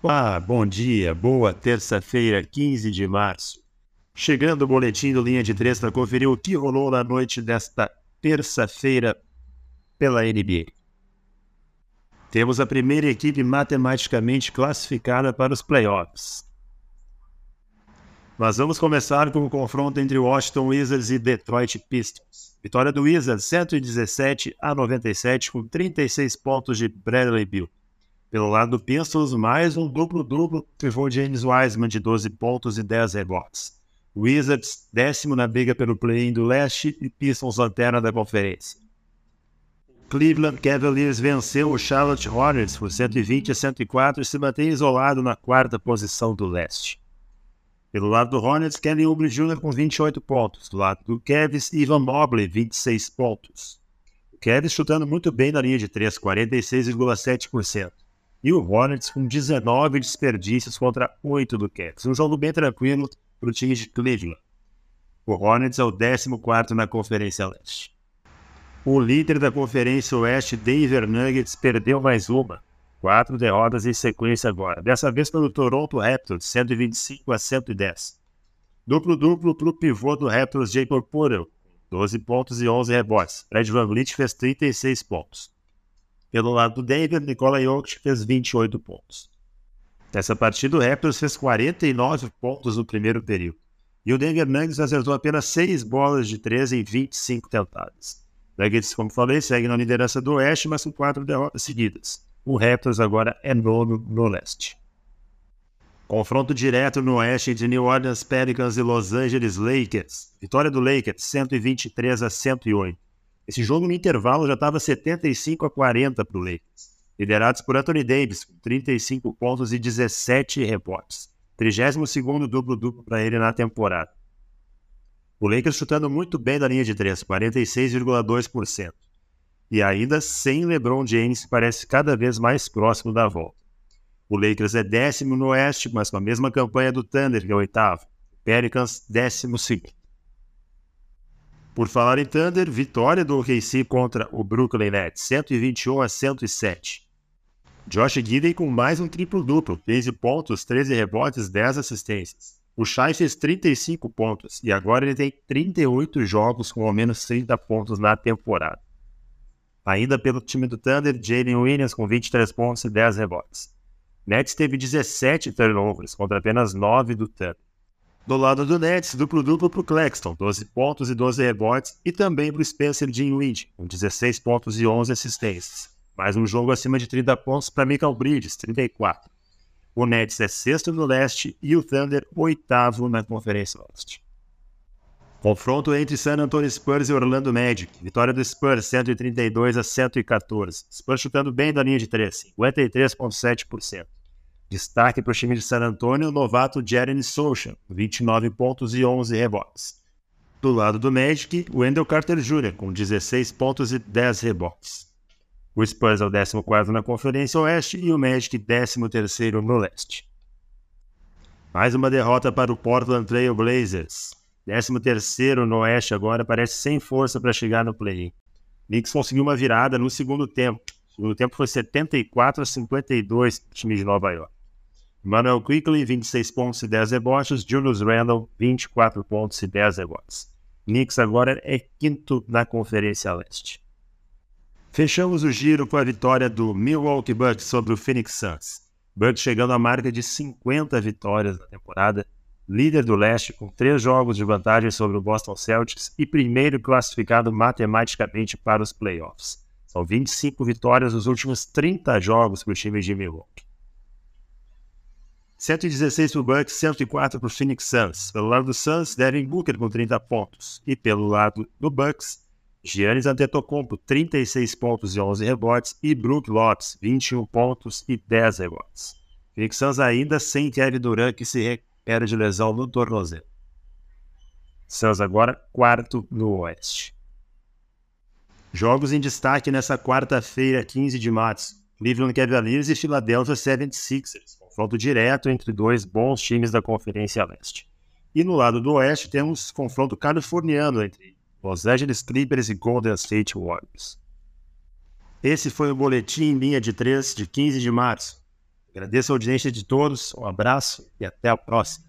Olá, bom dia, boa terça-feira, 15 de março. Chegando o boletim do Linha de Três para conferir o que rolou na noite desta terça-feira pela NBA. Temos a primeira equipe matematicamente classificada para os playoffs. Mas vamos começar com o confronto entre Washington Wizards e Detroit Pistons. Vitória do Wizards 117 a 97 com 36 pontos de Bradley Beal. Pelo lado do Pistons, mais um duplo-duplo pivô James Wiseman de 12 pontos e 10 rebotes. Wizards, décimo na briga pelo play-in do leste e Pistons lanterna da conferência. Cleveland Cavaliers venceu o Charlotte Hornets por 120 a 104 e se mantém isolado na quarta posição do leste. Pelo lado do Hornets, Kevin Oubre Jr. com 28 pontos. Do lado do Cavs, Ivan Mobley, 26 pontos. O Cavs chutando muito bem na linha de 3, 46,7% e o Hornets com 19 desperdícios contra 8 do Cavs. Um jogo bem tranquilo para o time de Cleveland. O Hornets é o 14 na Conferência Leste. O líder da Conferência Oeste, Denver Nuggets, perdeu mais uma. Quatro derrotas em sequência agora. Dessa vez pelo Toronto Raptors, 125 a 110. Duplo-duplo para o pivô do Raptors, Jacob Porter, 12 pontos e 11 rebotes. Fred Van Vliet fez 36 pontos. Pelo lado do Denver, Nikola Jokic fez 28 pontos. Nessa partida, o Raptors fez 49 pontos no primeiro período. E o Denver Nuggets acertou apenas 6 bolas de 13 em 25 tentadas. Nuggets, como falei, segue na liderança do Oeste, mas com 4 derrotas seguidas. O Raptors agora é nono no leste. Confronto direto no oeste entre New Orleans Pelicans e Los Angeles Lakers. Vitória do Lakers, 123 a 108. Esse jogo no intervalo já estava 75 a 40 para o Lakers, liderados por Anthony Davis, com 35 pontos e 17 rebotes. 32º duplo-duplo para ele na temporada. O Lakers chutando muito bem da linha de 3, 46,2%. E ainda sem LeBron James, parece cada vez mais próximo da volta. O Lakers é décimo no Oeste, mas com a mesma campanha do Thunder, que é oitavo. Pelicans, décimo segundo. Por falar em Thunder, vitória do OKC contra o Brooklyn Nets, 121 a 107. Josh Giddey com mais um triplo-duplo, 15 pontos, 13 rebotes, 10 assistências. O Shai fez 35 pontos e agora ele tem 38 jogos com ao menos 30 pontos na temporada. Ainda pelo time do Thunder, Jalen Williams com 23 pontos e 10 rebotes. Nets teve 17 turnovers contra apenas 9 do Thunder. Do lado do Nets, duplo-duplo para o Claxton, 12 pontos e 12 rebotes, e também para o Spencer Dinwiddie, com 16 pontos e 11 assistências. Mais um jogo acima de 30 pontos para Michael Bridges, 34. O Nets é sexto no leste e o Thunder oitavo na Conferência Oeste. Confronto entre San Antonio Spurs e Orlando Magic. Vitória do Spurs, 132 a 114. Spurs chutando bem da linha de 3, 53,7%. Destaque para o time de San Antonio, o novato Jeremy Sochan, 29 pontos e 11 rebotes. Do lado do Magic, Wendell Carter Jr., com 16 pontos e 10 rebotes. O Spurs é o 14 na Conferência Oeste e o Magic 13 no Leste. Mais uma derrota para o Portland Trail Blazers. 13 no Oeste agora parece sem força para chegar no play-in. Knicks conseguiu uma virada no segundo tempo. O segundo tempo foi 74 a 52 para o time de Nova York. Manuel Quickly, 26 pontos e 10 rebotes. Julius Randle, 24 pontos e 10 rebotes. Knicks agora é quinto na Conferência Leste. Fechamos o giro com a vitória do Milwaukee Bucks sobre o Phoenix Suns. Bucks chegando à marca de 50 vitórias na temporada, líder do leste com três jogos de vantagem sobre o Boston Celtics e primeiro classificado matematicamente para os playoffs. São 25 vitórias nos últimos 30 jogos para o time de Milwaukee. 116 para o Bucks, 104 para o Phoenix Suns. Pelo lado do Suns, Devin Booker com 30 pontos. E pelo lado do Bucks, Giannis Antetokounmpo, 36 pontos e 11 rebotes. E Brook Lopes, 21 pontos e 10 rebotes. Phoenix Suns ainda sem Kevin Durant, que se recupera de lesão no tornozelo. Suns agora quarto no Oeste. Jogos em destaque nessa quarta-feira, 15 de março. Cleveland Cavaliers e Philadelphia 76ers confronto direto entre dois bons times da Conferência Leste. E no lado do Oeste temos confronto californiano entre Los Angeles Clippers e Golden State Warriors. Esse foi o boletim em linha de 3 de 15 de março. Agradeço a audiência de todos, um abraço e até a próxima.